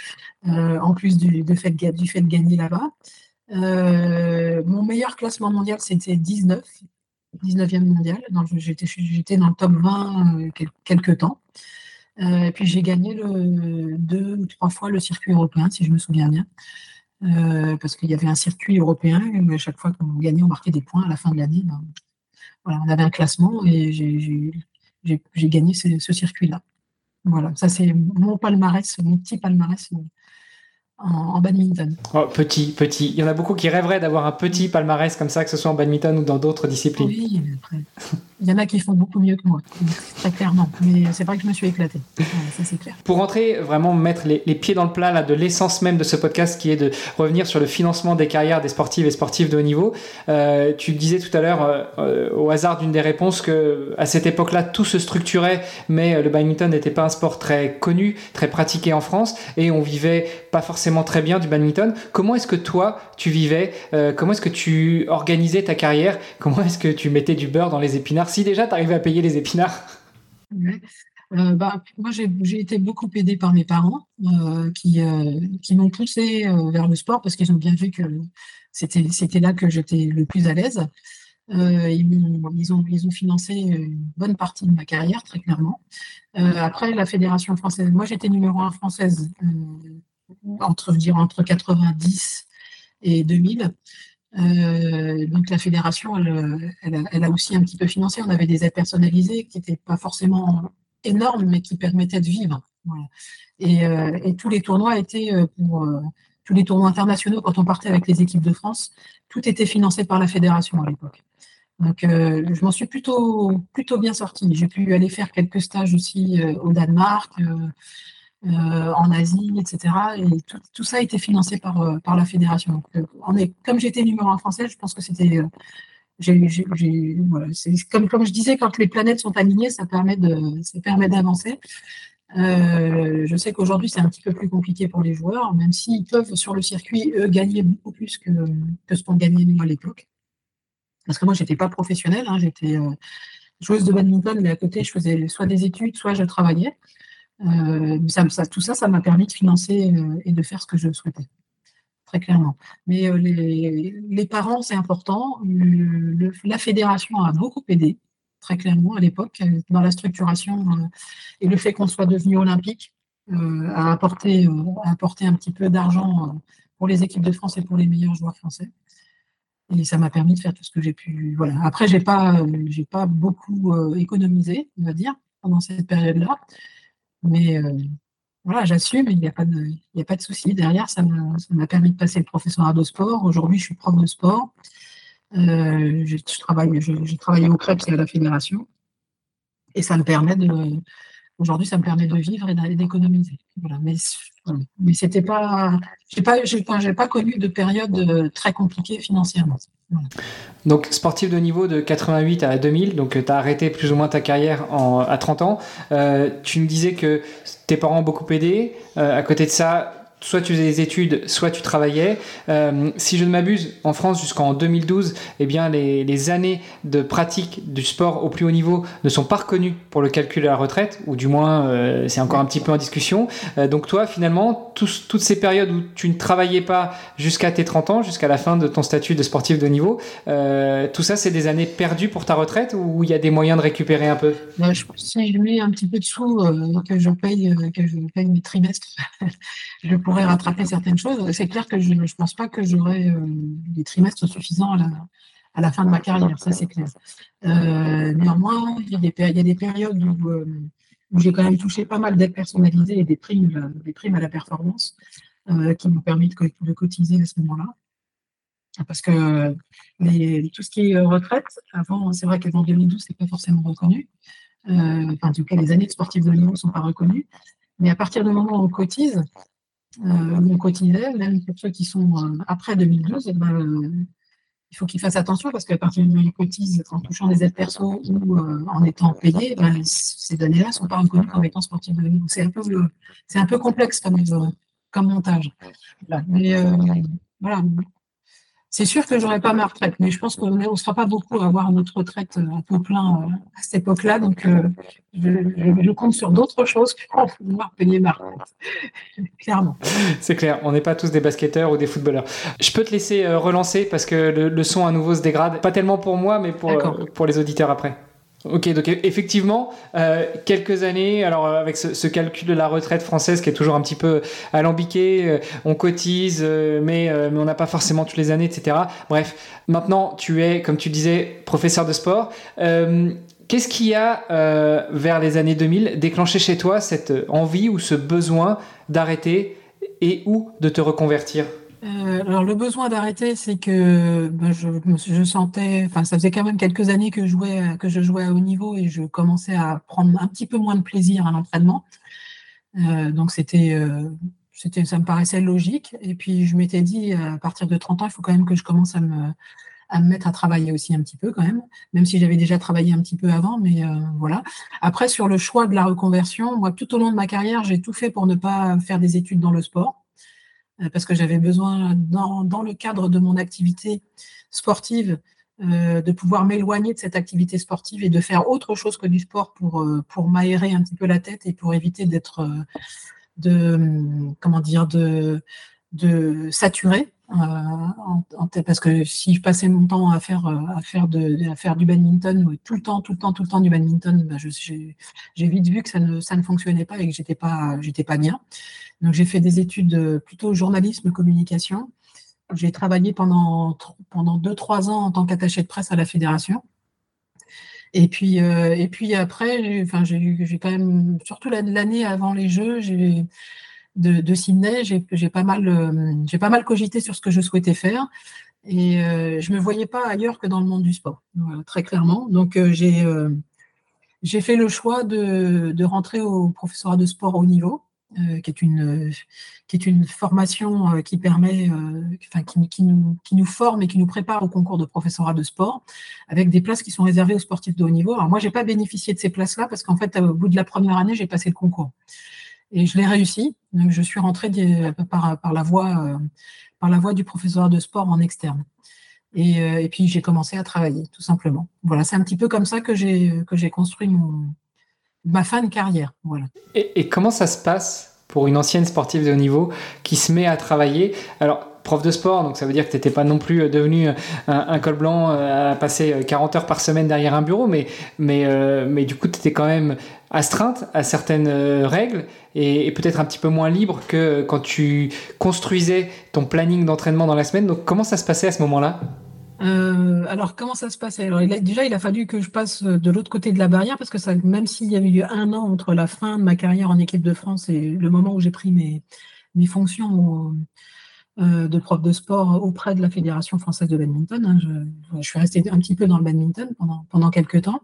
euh, en plus du fait de gagner là-bas. mon meilleur classement mondial, c'était 19, 19e mondial. J'étais dans le top 20 quelques temps. et puis j'ai gagné le, deux ou trois fois le circuit européen, si je me souviens bien. Euh, parce qu'il y avait un circuit européen, et à chaque fois qu'on gagnait, on marquait des points à la fin de l'année. Ben, voilà, on avait un classement et j'ai gagné ce, ce circuit-là. Voilà, ça c'est mon palmarès, mon petit palmarès en, badminton. Oh, petit, petit. Il y en a beaucoup qui rêveraient d'avoir un petit palmarès comme ça, que ce soit en badminton ou dans d'autres disciplines. Oui, après. Il y en a qui font beaucoup mieux que moi, très clairement. Mais c'est vrai que je me suis éclaté. ça, c'est clair. Pour rentrer, vraiment mettre les, pieds dans le plat là, de l'essence même de ce podcast, qui est de revenir sur le financement des carrières des sportives et sportifs de haut niveau, euh, tu disais tout à l'heure, euh, euh, au hasard d'une des réponses, que à cette époque-là, tout se structurait, mais le badminton n'était pas un sport très connu, très pratiqué en France, et on vivait pas forcément très bien du badminton. Comment est-ce que toi, tu vivais Comment est-ce que tu organisais ta carrière? Comment est-ce que tu mettais du beurre dans les épinards? Si déjà tu arrivais à payer les épinards euh, bah, Moi, j'ai été beaucoup aidée par mes parents euh, qui, euh, m'ont poussée vers le sport parce qu'ils ont bien vu que c'était là que j'étais le plus à l'aise. Ils ont financé une bonne partie de ma carrière, très clairement. après, la Fédération française, moi j'étais numéro un française entre, je dirais, entre 90 et 2000. Euh, donc la fédération, elle, a, aussi un petit peu financé. On avait des aides personnalisées qui n'étaient pas forcément énormes, mais qui permettaient de vivre. Euh, et, tous les tournois étaient euh, tous les tournois internationaux quand on partait avec les équipes de France, tout était financé par la fédération à l'époque. Donc je m'en suis plutôt plutôt bien sortie. J'ai pu aller faire quelques stages aussi au Danemark. Euh, en Asie, etc. Et tout, ça a été financé par, euh, la fédération. Euh, comme j'étais numéro un français, je pense que c'était. comme, je disais, quand les planètes sont alignées, ça permet d'avancer. je sais qu'aujourd'hui, c'est un petit peu plus compliqué pour les joueurs, même s'ils peuvent, sur le circuit, eux, gagner beaucoup plus que, que ce qu'on gagnait nous à l'époque. Parce que moi, j'étais pas professionnelle, hein, j'étais joueuse de badminton, mais à côté, je faisais soit des études, soit je travaillais. Euh, tout ça, ça m'a permis de financer euh, et de faire ce que je souhaitais, très clairement. Mais euh, les, parents, c'est important. la fédération a beaucoup aidé, très clairement, à l'époque, dans la structuration et le fait qu'on soit devenu olympique a apporté, un petit peu d'argent pour les équipes de France et pour les meilleurs joueurs français. Et ça m'a permis de faire tout ce que j'ai pu. Voilà. Après, j'ai pas, j'ai pas beaucoup économisé, on va dire, pendant cette période-là. Mais euh, voilà, j'assume, il n'y a pas de, il de souci. Derrière, ça m'a permis de passer le professorat de sport. Aujourd'hui, je suis prof de sport. Euh, je, travaille, j'ai travaillé au CREPS et à la fédération. Et ça me permet de, aujourd'hui, ça me permet de vivre et d'économiser. Voilà. Mais, mais c'était pas, j'ai pas, pas, connu de période euh, très compliquée financièrement. Donc, sportif de niveau de 88 à 2000, donc tu as arrêté plus ou moins ta carrière à 30 ans. Euh, tu me disais que tes parents ont beaucoup aidé. Euh, à côté de ça, soit tu faisais des études, soit tu travaillais. Euh, si je ne m'abuse, en France jusqu'en 2012, eh bien les, années de pratique du sport au plus haut niveau ne sont pas reconnues pour le calcul de la retraite, ou du moins euh, c'est encore un petit peu en discussion. Euh, donc toi, finalement, toutes ces périodes où tu ne travaillais pas jusqu'à tes 30 ans, jusqu'à la fin de ton statut de sportif de haut niveau, tout ça, c'est des années perdues pour ta retraite ou il y a des moyens de récupérer un peu? Je, Si je mets un petit peu de sous que je paye, que je paye mes trimestres, je rattraper certaines choses. C'est clair que je ne pense pas que j'aurai euh, des trimestres suffisants à la, fin de ma carrière, ça c'est clair. Euh, néanmoins, il y, a des, périodes où, euh, où j'ai quand même touché pas mal d'aides personnalisées et des primes, des primes à la performance qui m'ont permis de, de, cotiser à ce moment-là. Parce que tout ce qui est retraite, avant, c'est vrai qu'avant 2012, c'est pas forcément reconnu. enfin, en tout cas, les années de sportifs de niveau ne sont pas reconnues. Mais à partir du moment où on cotise, on cotisait, même pour ceux qui sont après 2012, eh ben, il faut qu'ils fassent attention parce qu'à partir du moment où ils cotisent en touchant des aides perso ou euh, en étant payés, ben, ces données-là ne sont pas reconnues comme étant sportives de C'est un, peu, c'est un peu complexe comme, euh, comme montage. Mais euh, voilà, c'est sûr que j'aurais pas ma retraite, mais je pense qu'on ne sera pas beaucoup à avoir notre retraite euh, à peu plein euh, à cette époque-là. Donc, euh, je, compte sur d'autres choses pour pouvoir payer ma retraite. Clairement. C'est clair, on n'est pas tous des basketteurs ou des footballeurs. Je peux te laisser relancer parce que le, son à nouveau se dégrade. Pas tellement pour moi, mais pour, pour les auditeurs après. Ok, donc effectivement, euh, quelques années, alors euh, avec ce, calcul de la retraite française qui est toujours un petit peu alambiqué, euh, on cotise, mais, mais on n'a pas forcément toutes les années, etc. Bref, maintenant tu es, comme tu disais, professeur de sport. Qu'est-ce qui a, vers les années 2000, déclenché chez toi cette envie ou ce besoin d'arrêter et ou de te reconvertir? Euh, alors le besoin d'arrêter, c'est que ben, je, je, sentais, enfin ça faisait quand même quelques années que je jouais, que je jouais à haut niveau et je commençais à prendre un petit peu moins de plaisir à l'entraînement. Euh, donc c'était, euh, c'était, ça me paraissait logique. Et puis je m'étais dit, à partir de 30 ans, il faut quand même que je commence à me, à me mettre à travailler aussi un petit peu quand même, même si j'avais déjà travaillé un petit peu avant, mais voilà. Après sur le choix de la reconversion, moi tout au long de ma carrière, j'ai tout fait pour ne pas faire des études dans le sport. Euh, parce que j'avais besoin, dans, le cadre de mon activité sportive, euh, de pouvoir m'éloigner de cette activité sportive et de faire autre chose que du sport pour, euh, pour m'aérer un petit peu la tête et pour éviter d'être, de, comment dire, de, de saturer. Parce que si je passais mon temps à faire, à faire, de, à faire du badminton, tout le temps, tout le temps, tout le temps du badminton, ben j'ai vite vu que ça ne, ça ne fonctionnait pas et que j'étais pas, pas bien. Donc, j'ai fait des études euh, plutôt journalisme, communication. J'ai travaillé pendant, pendant deux, trois ans en tant qu'attaché de presse à la fédération. Et puis, euh, et puis après, j'ai quand même, surtout l'année avant les Jeux, de, Sydney, j'ai pas, mal, euh, pas mal cogité sur ce que je souhaitais faire. Et je ne me voyais pas ailleurs que dans le monde du sport, très clairement. Donc, j'ai j'ai fait le choix de, de, rentrer au professorat de sport au niveau. Euh, qui, est une, qui est une formation euh, qui permet, euh, enfin, qui, qui, nous, qui nous forme et qui nous prépare au concours de professorat de sport, avec des places qui sont réservées aux sportifs de haut niveau. Alors moi, j'ai pas bénéficié de ces places-là parce qu'en fait, au bout de la première année, j'ai passé le concours et je l'ai réussi. Donc, je suis rentrée par, la voie, par la voie du professorat de sport en externe. Et, et puis j'ai commencé à travailler, tout simplement. Voilà, c'est un petit peu comme ça que j'ai construit ma fin de carrière. Voilà. Et, comment ça se passe pour une ancienne sportive de haut niveau qui se met à travailler? Alors, prof de sport, donc ça veut dire que tu n'étais pas non plus devenu un, col blanc euh, à passer 40 heures par semaine derrière un bureau, mais, euh, du coup, tu étais quand même astreinte à certaines euh, règles et, peut-être un petit peu moins libre que quand tu construisais ton planning d'entraînement dans la semaine. Donc, comment ça se passait à ce moment-là? Euh, alors, comment ça se passe alors, Déjà, il a fallu que je passe de l'autre côté de la barrière parce que même s'il y avait eu un an entre la fin de ma carrière en équipe de France et le moment où j'ai pris mes, mes fonctions euh, de prof de sport auprès de la Fédération française de badminton, hein, je, suis restée un petit peu dans le badminton pendant, pendant quelques temps.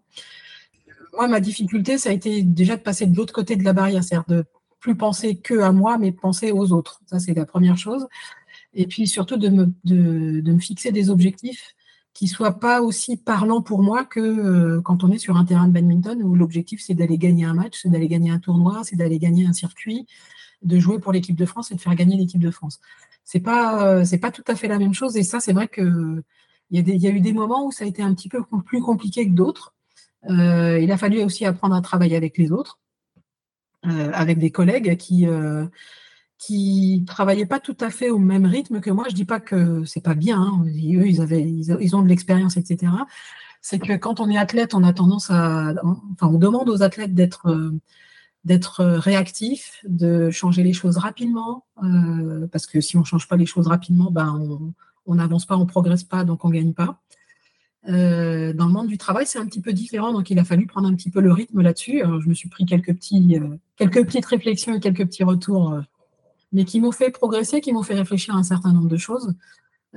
Moi, ma difficulté, ça a été déjà de passer de l'autre côté de la barrière, c'est-à-dire de plus penser que à moi, mais penser aux autres. Ça, c'est la première chose et puis surtout de me, de, de me fixer des objectifs qui soient pas aussi parlants pour moi que euh, quand on est sur un terrain de badminton où l'objectif c'est d'aller gagner un match, c'est d'aller gagner un tournoi, c'est d'aller gagner un circuit, de jouer pour l'équipe de France et de faire gagner l'équipe de France. C'est pas euh, c'est pas tout à fait la même chose et ça c'est vrai que il y, a eu des moments où ça a été un petit peu plus compliqué que d'autres. Euh, il a fallu aussi apprendre à travailler avec les autres, euh, avec des collègues qui qui travaillaient pas tout à fait au même rythme que moi. Je dis pas que c'est pas bien. Hein. Eux, ils avaient, ils, ont de l'expérience, etc. C'est que quand on est athlète, on a tendance à, enfin, on demande aux athlètes d'être euh, d'être réactifs, de changer les choses rapidement, euh, parce que si on change pas les choses rapidement, ben on n'avance pas, on progresse pas, donc on gagne pas. Euh, dans le monde du travail, c'est un petit peu différent, donc il a fallu prendre un petit peu le rythme là-dessus. Je me suis pris quelques petits, euh, quelques petites réflexions et quelques petits retours mais qui m'ont fait progresser, qui m'ont fait réfléchir à un certain nombre de choses.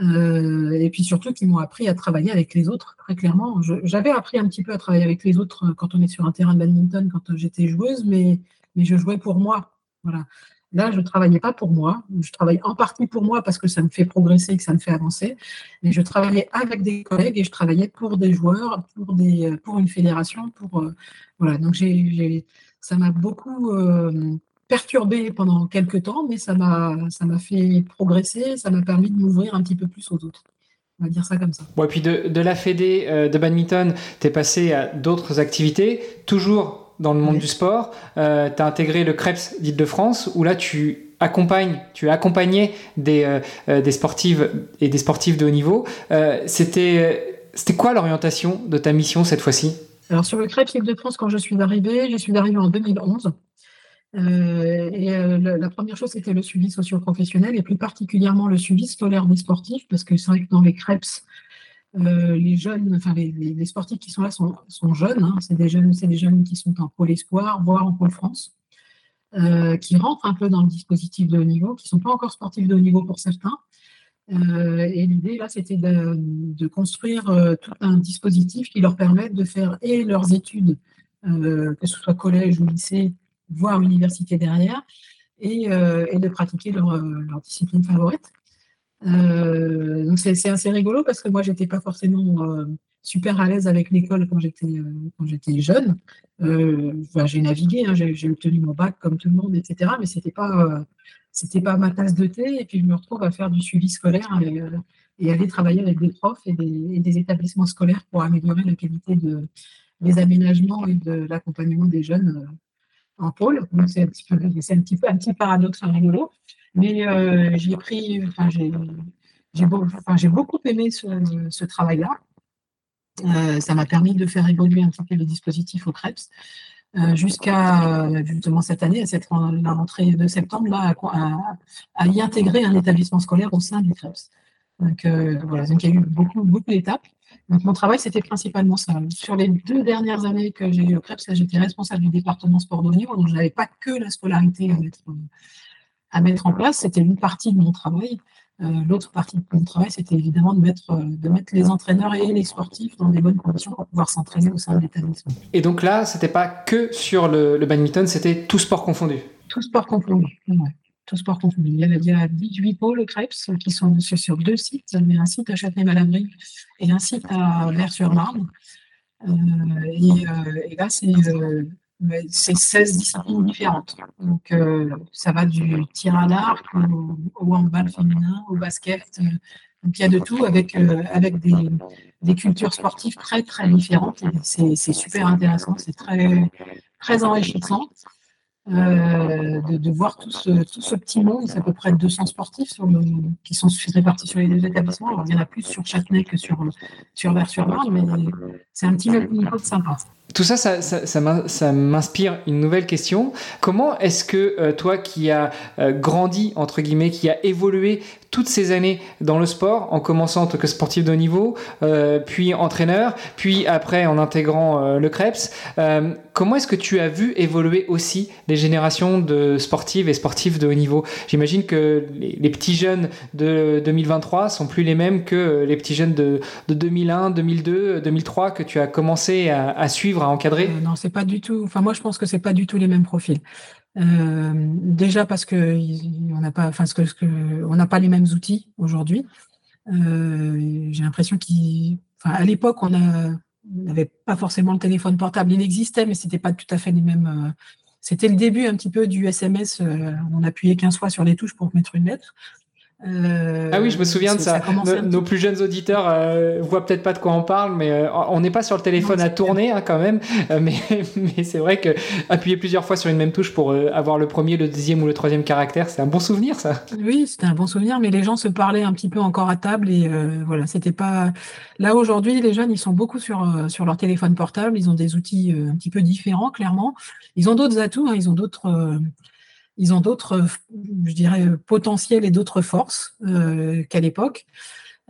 Et puis surtout qui m'ont appris à travailler avec les autres, très clairement. J'avais appris un petit peu à travailler avec les autres quand on est sur un terrain de badminton, quand j'étais joueuse, mais, mais je jouais pour moi. Voilà. Là, je ne travaillais pas pour moi. Je travaille en partie pour moi parce que ça me fait progresser, que ça me fait avancer. Mais je travaillais avec des collègues et je travaillais pour des joueurs, pour, des, pour une fédération. Pour, euh, voilà. Donc, j'ai, ça m'a beaucoup euh, perturbé pendant quelques temps, mais ça m'a, ça m'a fait progresser. Ça m'a permis de m'ouvrir un petit peu plus aux autres. On va dire ça comme ça. Bon, et puis de, de la Fédé euh, de badminton, tu es passé à d'autres activités, toujours dans le monde du sport. Euh, tu as intégré le CREPS d'Île-de-France, où là, tu accompagnes, tu as accompagné des, euh, euh, des sportives et des sportifs de haut niveau. C'était c'était quoi l'orientation de ta mission cette fois-ci? Alors, sur le CREPS Île-de-France, quand je suis arrivée, je suis arrivée en 2011. Et la, première chose, c'était le suivi socio-professionnel et plus particulièrement le suivi scolaire des sportifs, parce que c'est vrai que dans les CREPS, euh, les jeunes, enfin les, sportifs qui sont là sont, jeunes. Hein. c'est des jeunes, c'est des jeunes qui sont en pôle espoir, voire en pôle France, euh, qui rentrent un peu dans le dispositif de haut niveau, qui ne sont pas encore sportifs de haut niveau pour certains. Euh, et l'idée là, c'était de, construire tout un dispositif qui leur permette de faire et leurs études, que ce soit collège ou lycée, voire université derrière, et, de pratiquer leur, leur discipline favorite. Euh, donc c'est assez rigolo parce que moi j'étais pas forcément euh, super à l'aise avec l'école quand j'étais euh, quand j'étais jeune. j'ai navigué, hein, j'ai obtenu mon bac comme tout le monde, etc. Mais c'était pas c'était pas ma tasse de thé. Et puis je me retrouve à faire du suivi scolaire et, aller travailler avec des profs et des, établissements scolaires pour améliorer la qualité de, des aménagements et de l'accompagnement des jeunes en pôle. c'est un petit peu, un petit un petit paradoxe rigolo. Mais euh, j'ai pris, enfin, j'ai beaucoup, aimé ce, travail-là. Euh, ça m'a permis de faire évoluer un petit peu les dispositifs au CREPS. Euh, jusqu'à justement cette année, à cette la rentrée de septembre, là, à, y intégrer un établissement scolaire au sein du CREPS. Donc, voilà, donc il y a eu beaucoup, beaucoup d'étapes. Donc mon travail, c'était principalement ça. Sur les deux dernières années que j'ai eu au CREPS, j'étais responsable du département sport de niveau, donc je n'avais pas que la scolarité à mettre, à mettre en place. C'était une partie de mon travail. Euh, l'autre partie de mon travail, c'était évidemment de mettre, euh, de mettre les entraîneurs et les sportifs dans des bonnes conditions pour pouvoir s'entraîner au sein de l'établissement. Et donc là, c'était pas que sur le, badminton, c'était tout sport confondu? Tout sport confondu, Sport confondu. Il y a, 18 pôles CREPS qui sont sur, deux sites. Il y a un site à Châtenay-Malabry et un site à Vers-sur-Marne. Euh, et, là, c'est c'est 16 disciplines différentes. Donc, euh, ça va du tir à l'arc au, handball féminin, au basket. Euh, donc, il y a de tout avec, euh, avec des, des, cultures sportives très, très différentes. C'est super intéressant, c'est très, très enrichissant. De, de, voir tout ce, tout ce, petit monde, c'est à peu près 200 sportifs sur le, qui sont répartis sur les deux établissements. Alors, il y en a plus sur Châtenay que sur, sur Vers-sur-Marne, mais c'est un petit niveau de sympa. Tout ça, ça, ça, m'inspire une nouvelle question. Comment est-ce que euh, toi qui as euh, grandi, entre guillemets, qui a évolué toutes ces années dans le sport, en commençant en tant que sportif de haut niveau, euh, puis entraîneur, puis après en intégrant le CREPS. Comment est-ce que tu as vu évoluer aussi les générations de sportives et sportifs de haut niveau? J'imagine que les, petits jeunes de 2023 sont plus les mêmes que les petits jeunes de, 2001, 2002, 2003 que tu as commencé à suivre, à encadrer? non, c'est pas du tout. Enfin, moi, je pense que c'est pas du tout les mêmes profils. Euh, déjà parce que on n'a pas, enfin, que, on n'a pas les mêmes outils aujourd'hui. Euh, j'ai l'impression qu'à l'époque, on n'avait pas forcément le téléphone portable. Il existait, mais c'était pas tout à fait les mêmes. Euh, c'était le début un petit peu du SMS. on appuyait 15 fois sur les touches pour mettre une lettre. Euh, ah oui, je me souviens de ça. Nos, plus jeunes auditeurs euh, voient peut-être pas de quoi on parle, mais euh, on n'est pas sur le téléphone à tourner hein, quand même. mais, mais c'est vrai que appuyer plusieurs fois sur une même touche pour avoir le premier, le deuxième ou le troisième caractère, c'est un bon souvenir, ça. Oui, c'était un bon souvenir, mais les gens se parlaient un petit peu encore à table et voilà, c'était pas. Là aujourd'hui, les jeunes, ils sont beaucoup sur sur leur téléphone portable. Ils ont des outils un petit peu différents, clairement. Ils ont d'autres atouts, hein, ils ont d'autres ils ont d'autres, je dirais, potentiels et d'autres forces euh, qu'à l'époque.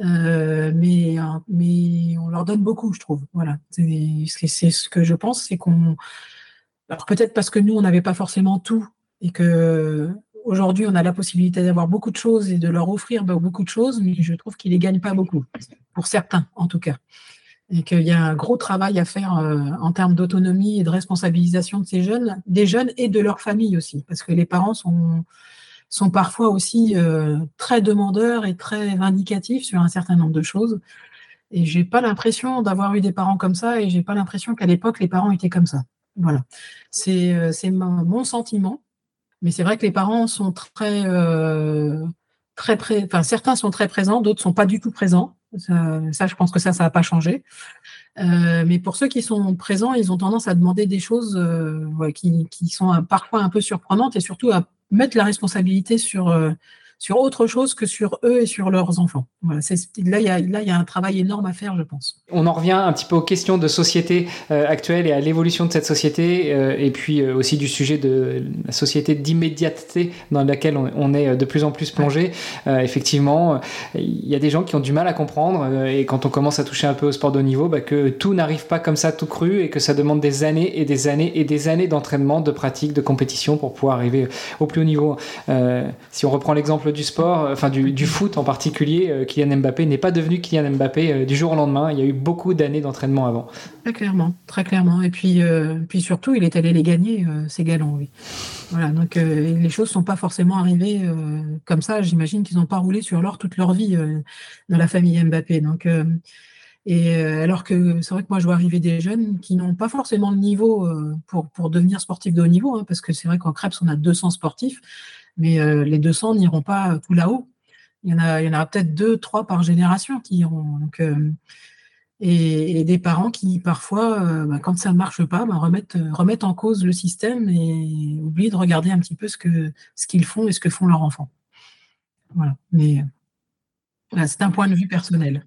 Euh, mais, mais on leur donne beaucoup, je trouve. Voilà. C'est ce que je pense, c'est qu'on. Alors peut-être parce que nous, on n'avait pas forcément tout et que aujourd'hui, on a la possibilité d'avoir beaucoup de choses et de leur offrir beaucoup de choses, mais je trouve qu'ils ne les gagnent pas beaucoup, pour certains en tout cas. Et qu'il y a un gros travail à faire euh, en termes d'autonomie et de responsabilisation de ces jeunes, des jeunes et de leurs familles aussi, parce que les parents sont, sont parfois aussi euh, très demandeurs et très vindicatifs sur un certain nombre de choses. Et j'ai pas l'impression d'avoir eu des parents comme ça, et j'ai pas l'impression qu'à l'époque les parents étaient comme ça. Voilà, c'est euh, mon sentiment. Mais c'est vrai que les parents sont très, euh, très enfin certains sont très présents, d'autres sont pas du tout présents. Ça, je pense que ça, ça n'a pas changé. Euh, mais pour ceux qui sont présents, ils ont tendance à demander des choses euh, qui, qui, sont parfois un peu surprenantes et surtout à mettre la responsabilité sur sur autre chose que sur eux et sur leurs enfants. Voilà, là, il y a, un travail énorme à faire, je pense. On en revient un petit peu aux questions de société euh, actuelle et à l'évolution de cette société, euh, et puis euh, aussi du sujet de la société d'immédiateté dans laquelle on, est de plus en plus plongé. effectivement, il y a des gens qui ont du mal à comprendre, et quand on commence à toucher un peu au sport de haut niveau, bah, que tout n'arrive pas comme ça tout cru, et que ça demande des années et des années et des années d'entraînement, de pratique, de compétition pour pouvoir arriver au plus haut niveau. si on reprend l'exemple du sport, euh, enfin du, foot en particulier, euh, Kylian Mbappé n'est pas devenu Kylian Mbappé euh, du jour au lendemain. Il y a eu beaucoup d'années d'entraînement avant. Très clairement, très clairement. Et puis, puis surtout, il est allé les gagner, ces galons, oui. Voilà, donc les choses ne sont pas forcément arrivées comme ça. J'imagine qu'ils n'ont pas roulé sur l'or toute leur vie dans la famille Mbappé. Donc, et alors que c'est vrai que moi, je vois arriver des jeunes qui n'ont pas forcément le niveau pour, pour devenir sportifs de haut niveau, hein, parce que c'est vrai qu'en Krebs, on a 200 sportifs mais euh, les 200 n'iront pas tout là-haut. Il y en a, aura peut-être deux, trois par génération qui iront. Euh, et, des parents qui parfois, euh, bah, quand ça ne marche pas, bah, remettent, en cause le système et oublient de regarder un petit peu ce qu'ils font et ce que font leurs enfants. Voilà. Mais c'est un point de vue personnel.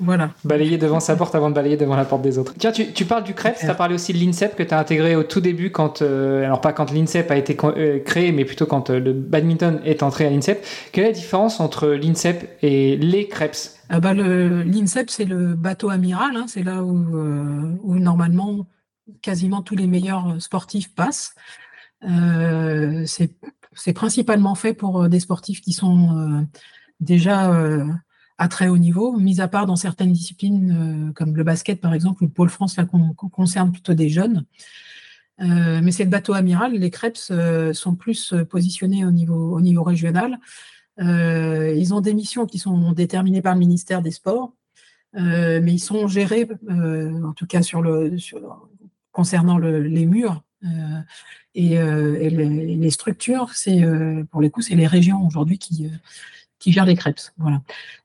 Voilà. Balayer devant sa porte avant de balayer devant la porte des autres. Tiens, tu, parles du CREPS, tu as parlé aussi de l'INSEP que tu as intégré au tout début, quand, euh, alors pas quand l'INSEP a été euh, créé, mais plutôt quand euh, le badminton est entré à l'INSEP. Quelle est la différence entre l'INSEP et les CREPS ah bah L'INSEP, c'est le bateau amiral, hein, c'est là où, où, normalement quasiment tous les meilleurs sportifs passent. c'est principalement fait pour des sportifs qui sont déjà très haut niveau, mis à part dans certaines disciplines euh, comme le basket par exemple, ou le pôle France, là concerne plutôt des jeunes. Euh, mais c'est le bateau amiral, les CREPS euh, sont plus positionnés au niveau, au niveau régional. ils ont des missions qui sont déterminées par le ministère des Sports, mais ils sont gérés, en tout cas sur le, concernant les murs et, les, structures, pour les coups, c'est les régions aujourd'hui qui, qui gère les crêpes. Voilà.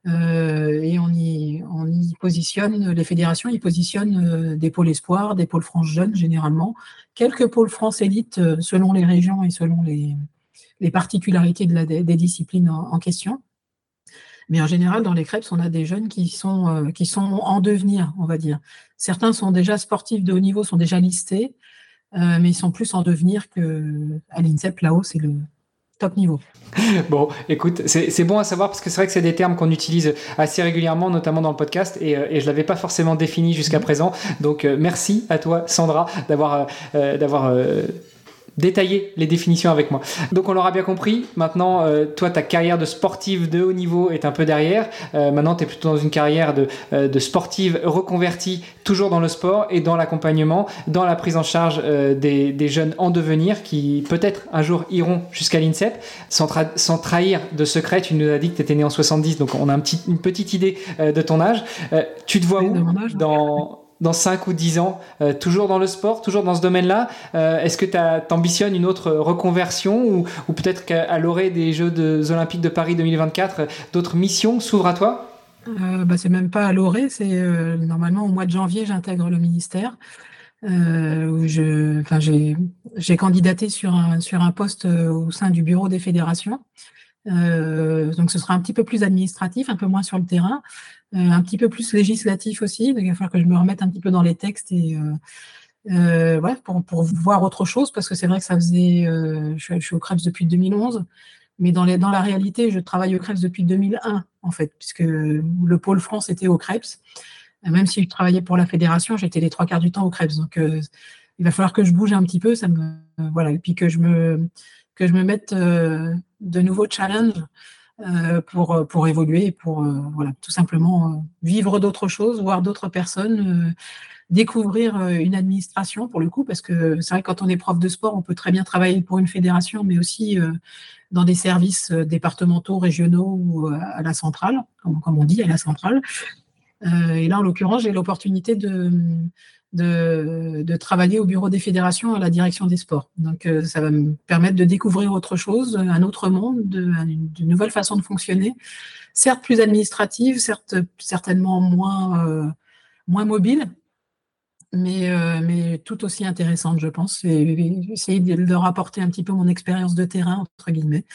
Euh, et on y, on y positionne, les fédérations y positionnent euh, des pôles espoirs, des pôles France jeunes généralement, quelques pôles France élite euh, selon les régions et selon les, les particularités de la, des disciplines en, question. Mais en général, dans les crêpes, on a des jeunes qui sont, qui sont en devenir, on va dire. Certains sont déjà sportifs de haut niveau, sont déjà listés, mais ils sont plus en devenir que à l'INSEP, là-haut, c'est le, top niveau. Bon, écoute, c'est bon à savoir parce que c'est vrai que c'est des termes qu'on utilise assez régulièrement, notamment dans le podcast, et, euh, et je ne l'avais pas forcément défini jusqu'à mm-hmm. présent. Donc, euh, merci à toi, Sandra, d'avoir euh, d'avoir détailler les définitions avec moi. Donc on l'aura bien compris, maintenant euh, toi ta carrière de sportive de haut niveau est un peu derrière, euh, maintenant tu es plutôt dans une carrière de, euh, de, sportive reconvertie, toujours dans le sport et dans l'accompagnement, dans la prise en charge des, des, jeunes en devenir qui peut-être un jour iront jusqu'à l'INSEP, sans, sans, trahir de secret, tu nous as dit que tu étais né en 70, donc on a un petit, une petite idée de ton âge. tu te vois où dans dans 5 ou 10 ans, euh, toujours dans le sport, toujours dans ce domaine-là euh, Est-ce que tu ambitionnes une autre reconversion ou, peut-être qu'à l'orée des Jeux de, Olympiques de Paris 2024, d'autres missions s'ouvrent à toi? Euh, bah, C'est même pas à l'orée, c'est euh, normalement au mois de janvier, j'intègre le ministère. où j'ai candidaté sur un, sur un poste au sein du bureau des fédérations. Donc ce sera un petit peu plus administratif, un peu moins sur le terrain. Euh, un petit peu plus législatif aussi. Donc, il va falloir que je me remette un petit peu dans les textes et euh, euh, pour, voir autre chose, parce que c'est vrai que ça faisait. je, suis au CREPS depuis 2011, mais dans, la réalité, je travaille au CREPS depuis 2001, en fait, puisque le pôle France était au CREPS. Même si je travaillais pour la fédération, j'étais les trois quarts du temps au CREPS. Donc, il va falloir que je bouge un petit peu, ça me, voilà, et puis que je me que je me mette de nouveaux challenges pour, pour évoluer, pour voilà, tout simplement vivre d'autres choses, voir d'autres personnes, découvrir une administration pour le coup, parce que c'est vrai que quand on est prof de sport, on peut très bien travailler pour une fédération, mais aussi dans des services départementaux, régionaux ou à la centrale, comme on dit, à la centrale. et là, en l'occurrence, j'ai l'opportunité de de, travailler au bureau des fédérations à la direction des sports. Donc, euh, ça va me permettre de découvrir autre chose, un autre monde, de, une, nouvelle façon de fonctionner, certes plus administrative, certes certainement moins, euh, moins mobile, mais, euh, mais tout aussi intéressante, je pense. Et essayer de leur apporter un petit peu mon expérience de terrain, entre guillemets.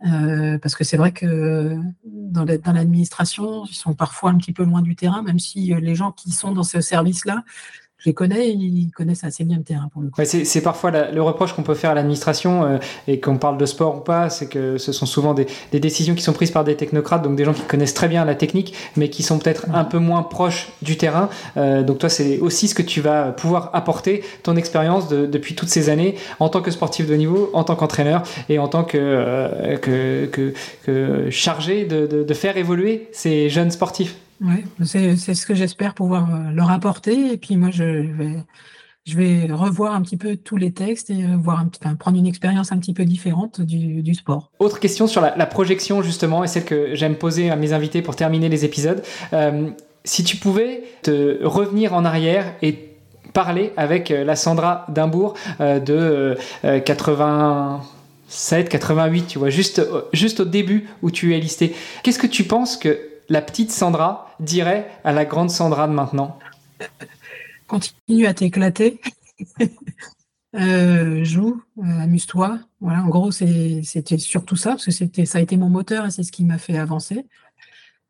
Parce que c'est vrai que dans l'administration, ils sont parfois un petit peu loin du terrain, même si les gens qui sont dans ce service-là je les connais, ils connaissent assez bien le terrain pour le coup. c'est parfois le reproche qu'on peut faire à l'administration, euh, et qu'on parle de sport ou pas, c'est que ce sont souvent des, décisions qui sont prises par des technocrates, donc des gens qui connaissent très bien la technique, mais qui sont peut-être un peu moins proches du terrain. Euh, donc toi, c'est aussi ce que tu vas pouvoir apporter, ton expérience depuis toutes ces années, en tant que sportif de niveau, en tant qu'entraîneur, et en tant que, euh, chargé de faire évoluer ces jeunes sportifs. Oui, c'est ce que j'espère pouvoir euh, leur apporter. Et puis moi, je vais, je vais revoir un petit peu tous les textes et euh, voir un, prendre une expérience un petit peu différente du, du sport. Autre question sur la, projection, justement, et celle que j'aime poser à mes invités pour terminer les épisodes. Euh, si tu pouvais te revenir en arrière et parler avec la Sandra Dimbourg de 87, 88, tu vois, juste, juste au début où tu es listé, qu'est-ce que tu penses que la petite Sandra dirait à la grande Sandra de maintenant Continue à t'éclater. Euh, joue, euh, amuse-toi. Voilà, en gros, c'était surtout ça, parce que ça a été mon moteur et c'est ce qui m'a fait avancer.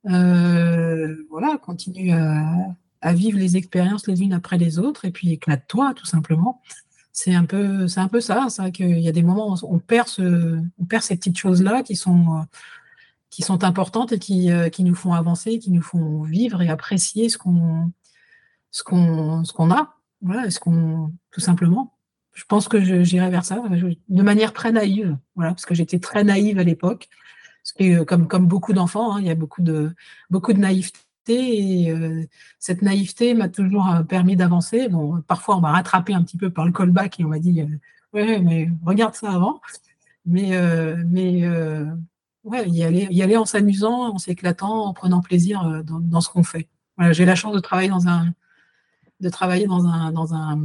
Euh, voilà, continue à, vivre les expériences les unes après les autres et puis éclate-toi, tout simplement. C'est un peu, un peu ça. C'est qu'il y a des moments où on perd, on perd ces petites choses-là qui sont qui sont importantes et qui, euh, qui nous font avancer, qui nous font vivre et apprécier ce qu'on ce qu'on ce qu'on a, voilà, ce qu'on tout simplement. Je pense que j'irai vers ça de manière très naïve, voilà, parce que j'étais très naïve à l'époque, que comme comme beaucoup d'enfants, hein, il y a beaucoup de beaucoup de naïveté et euh, cette naïveté m'a toujours euh, permis d'avancer. Bon, parfois on m'a rattrapé un petit peu par le callback et on m'a dit ouais mais regarde ça avant, mais mais ouais, y aller, y aller en s'amusant, en s'éclatant, en prenant plaisir euh, dans, ce qu'on fait. J'ai la chance de travailler dans un, de travailler dans un, dans un,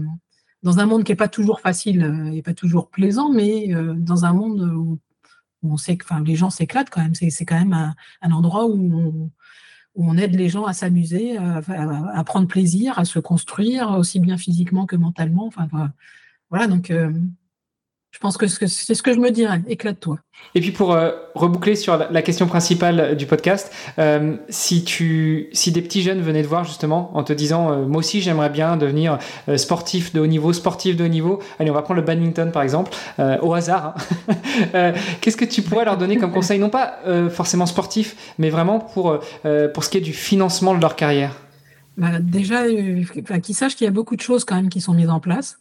dans un monde qui n'est pas toujours facile euh, et pas toujours plaisant, mais euh, dans un monde où, on sait que, les gens s'éclatent quand même. C'est, quand même un, endroit où on, où on, aide les gens à s'amuser, à, prendre plaisir, à se construire aussi bien physiquement que mentalement. Voilà, donc je pense que c'est ce que je me dirais. Éclate-toi. Et puis pour euh, reboucler sur la, question principale du podcast, euh, si tu, si des petits jeunes venaient te voir justement en te disant, euh, moi aussi j'aimerais bien devenir sportif de haut niveau, sportif de haut niveau. Allez, on va prendre le badminton par exemple, au hasard. Hein. Qu'est-ce que tu pourrais leur donner comme conseil, non pas forcément sportif, mais vraiment pour pour ce qui est du financement de leur carrière. Bah, déjà, qu'ils sachent qu'il y a beaucoup de choses quand même qui sont mises en place.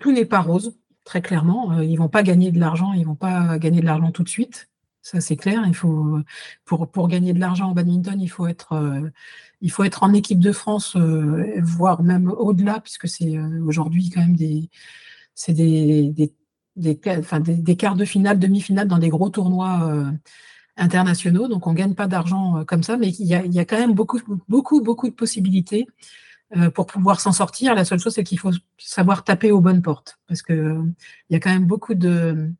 tout n'est pas rose très clairement. Euh, ils vont pas gagner de l'argent, ils vont pas gagner de l'argent tout de suite. Ça, c'est clair. Il faut, pour, pour gagner de l'argent en badminton, il faut être, euh, il faut être en équipe de France, euh, voire même au-delà, puisque c'est aujourd'hui quand même des, c'est des, des, des, enfin, des, quarts de finale, demi-finale dans des gros tournois internationaux. Donc, on gagne pas d'argent comme ça, mais il y a, il y a quand même beaucoup, beaucoup, beaucoup de possibilités euh, pour pouvoir s'en sortir, la seule chose, c'est qu'il faut savoir taper aux bonnes portes. Parce que euh, il y a quand même beaucoup de,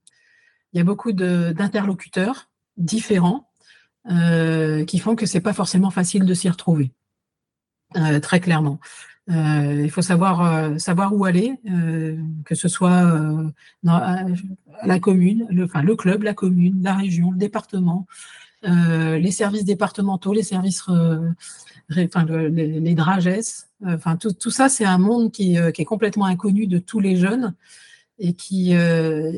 il y a beaucoup d'interlocuteurs différents euh, qui font que c'est pas forcément facile de s'y retrouver. Euh, très clairement. Euh, il faut savoir savoir où aller, que ce soit la commune, le, enfin le club, la commune, la région, le département, les services départementaux, les services, enfin les, les dragesses, Enfin, tout, ça, c'est un monde qui, euh, est complètement inconnu de tous les jeunes et qui, euh,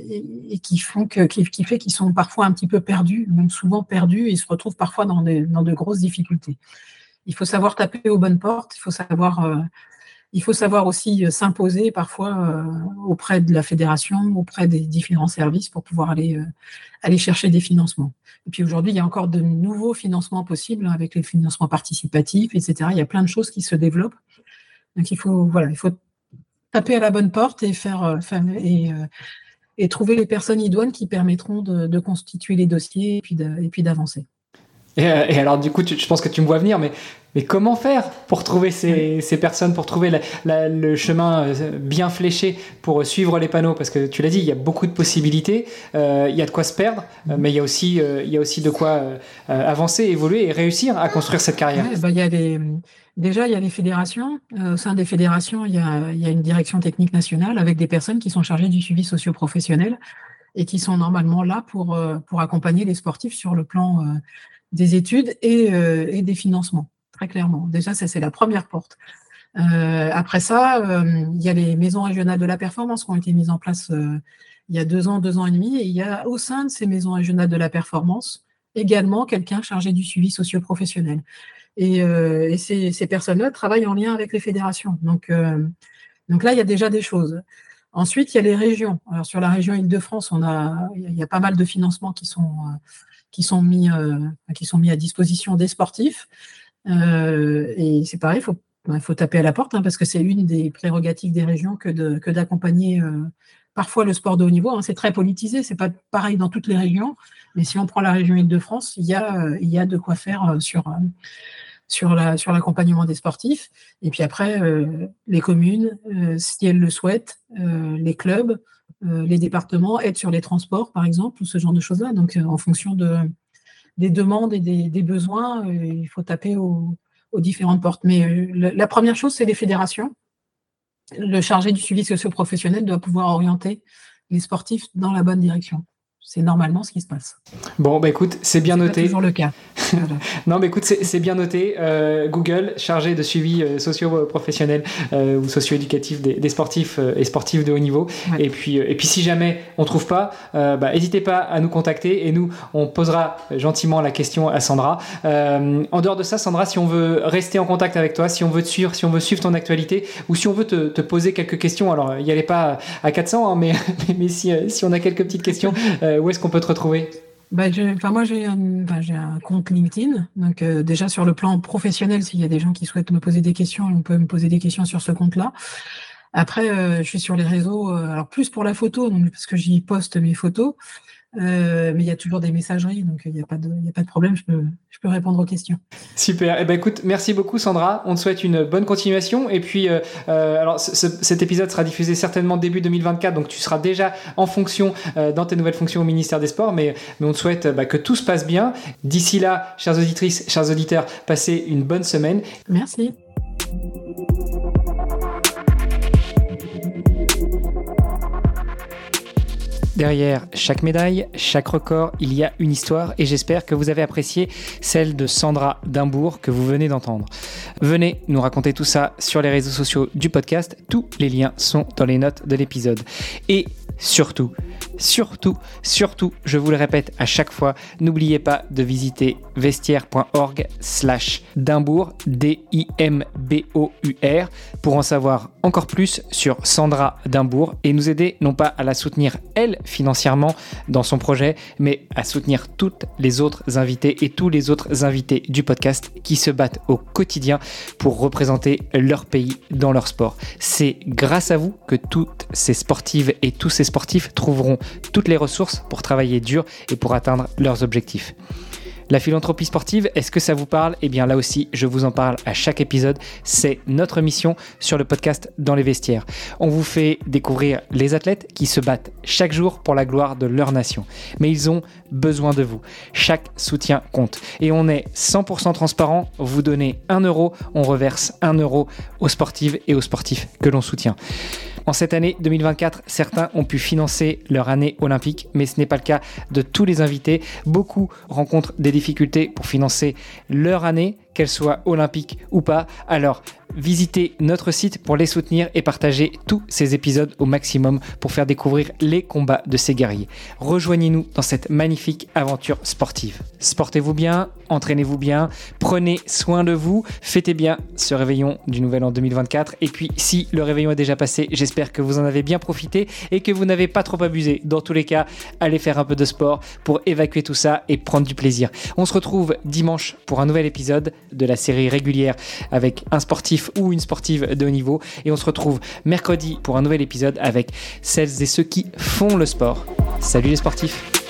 et, qui font que, qui, fait qu'ils sont parfois un petit peu perdus, même souvent perdus, et se retrouvent parfois dans, des, dans de grosses difficultés. Il faut savoir taper aux bonnes portes, il faut savoir, euh, il faut savoir aussi s'imposer parfois auprès de la fédération, auprès des différents services pour pouvoir aller, aller chercher des financements. Et puis aujourd'hui, il y a encore de nouveaux financements possibles hein, avec les financements participatifs, etc. Il y a plein de choses qui se développent. Donc il faut, taper à la bonne porte et trouver les personnes idoines qui permettront de, constituer les dossiers et puis d'avancer. Et, et, alors, du coup, je pense que tu me vois venir, mais mais comment faire pour trouver ces, personnes, pour trouver le chemin euh, bien fléché pour suivre les panneaux? Parce que tu l'as dit, il y a beaucoup de possibilités, euh, il y a de quoi se perdre, euh, mais il y a aussi, il y a aussi de quoi avancer, évoluer et réussir à construire cette carrière. Bah, il y a déjà, il y a les fédérations. au sein des fédérations, il y, a, il y, a, une direction technique nationale avec des personnes qui sont chargées du suivi socio-professionnel et qui sont normalement là pour, pour accompagner les sportifs sur le plan des études et, et des financements très clairement. Déjà, ça, c'est la première porte. Euh, après ça, euh, il y a les maisons régionales de la performance qui ont été mises en place euh, il y a deux ans, deux ans et demi. Et il y a au sein de ces maisons régionales de la performance également quelqu'un chargé du suivi socio-professionnel. Et, ces, personnes-là travaillent en lien avec les fédérations. Donc, donc là, il y a déjà des choses. Ensuite, il y a les régions. Alors sur la région Île-de-France, on a, il y a pas mal de financements qui sont, qui sont mis, qui sont mis à disposition des sportifs. Euh, et c'est pareil, il faut, bah, faut taper à la porte, hein, parce que c'est une des prérogatives des régions que, de, que d'accompagner euh, parfois le sport de haut niveau. Hein. c'est très politisé, c'est pas pareil dans toutes les régions, mais si on prend la région Île-de-France, il y a, euh, il y a de quoi faire sur, sur, la, sur l'accompagnement des sportifs. Et puis après, les communes, si elles le souhaitent, les clubs, les départements aident sur les transports, par exemple, ou ce genre de choses-là. Donc, en fonction de, des demandes et des, besoins, euh, il faut taper aux, différentes portes. Mais euh, la première chose, c'est les fédérations. Le chargé du suivi socio-professionnel doit pouvoir orienter les sportifs dans la bonne direction c'est normalement ce qui se passe. Bon, bah écoute, c'est bien noté. C'est toujours le cas. non, mais écoute, c'est bien noté. Euh, Google, chargé de suivi euh, socio-professionnel euh, ou socio-éducatif des, sportifs et sportifs de haut niveau. Et, puis, et puis, si jamais on trouve pas, bah, n'hésitez pas à nous contacter et nous, on posera gentiment la question à Sandra. en dehors de ça, Sandra, si on veut rester en contact avec toi, si on veut te suivre, si on veut suivre ton actualité ou si on veut te, poser quelques questions, alors n'y allait pas à 400, hein, mais, mais si, si on a quelques petites questions, euh, où est-ce qu'on peut te retrouver? Bah, moi, j'ai un, compte LinkedIn. Donc, euh, déjà, sur le plan professionnel, s'il y a des gens qui souhaitent me poser des questions, on peut me poser des questions sur ce compte-là. Après, euh, je suis sur les réseaux, alors plus pour la photo, parce que j'y poste mes photos. Euh, mais il y a toujours des messageries, donc il n'y a, pas de, a pas de problème, je peux, je peux répondre aux questions. Super. Eh ben, écoute, merci beaucoup Sandra. On te souhaite une bonne continuation. Et puis, euh, euh, alors, cet épisode sera diffusé certainement début 2024, donc tu seras déjà en fonction dans tes nouvelles fonctions au ministère des Sports, mais, mais on te souhaite bah, que tout se passe bien. D'ici là, chères auditrices, chers auditeurs, passez une bonne semaine. Merci. Derrière chaque médaille, chaque record, il y a une histoire et j'espère que vous avez apprécié celle de Sandra Dimbourg que vous venez d'entendre. Venez nous raconter tout ça sur les réseaux sociaux du podcast, tous les liens sont dans les notes de l'épisode. Et surtout, surtout, surtout, je vous le répète à chaque fois, n'oubliez pas de visiter vestiaire.org slash Dimbourg, D-I-M-B-O-U-R, pour en savoir encore plus sur Sandra Dimbourg et nous aider non pas à la soutenir elle financièrement dans son projet, mais à soutenir toutes les autres invités et tous les autres invités du podcast qui se battent au quotidien pour représenter leur pays dans leur sport. C'est grâce à vous que toutes ces sportives et tous ces sportifs trouveront toutes les ressources pour travailler dur et pour atteindre leurs objectifs. La philanthropie sportive, est-ce que ça vous parle? Eh bien là aussi, je vous en parle à chaque épisode. C'est notre mission sur le podcast Dans les vestiaires. On vous fait découvrir les athlètes qui se battent chaque jour pour la gloire de leur nation. Mais ils ont besoin de vous. Chaque soutien compte. Et on est 100% transparent. Vous donnez 1 euro, on reverse 1 euro aux sportives et aux sportifs que l'on soutient. En cette année 2024, certains ont pu financer leur année olympique, mais ce n'est pas le cas de tous les invités. Beaucoup rencontrent des difficultés pour financer leur année, qu'elle soit olympique ou pas. Alors, visitez notre site pour les soutenir et partager tous ces épisodes au maximum pour faire découvrir les combats de ces guerriers. Rejoignez-nous dans cette magnifique aventure sportive. Sportez-vous bien, entraînez-vous bien, prenez soin de vous, fêtez bien ce réveillon du nouvel an 2024. Et puis, si le réveillon est déjà passé, j'espère que vous en avez bien profité et que vous n'avez pas trop abusé. Dans tous les cas, allez faire un peu de sport pour évacuer tout ça et prendre du plaisir. On se retrouve dimanche pour un nouvel épisode de la série régulière avec un ou une sportive de haut niveau. Et on se retrouve mercredi pour un nouvel épisode avec celles et ceux qui font le sport. Salut les sportifs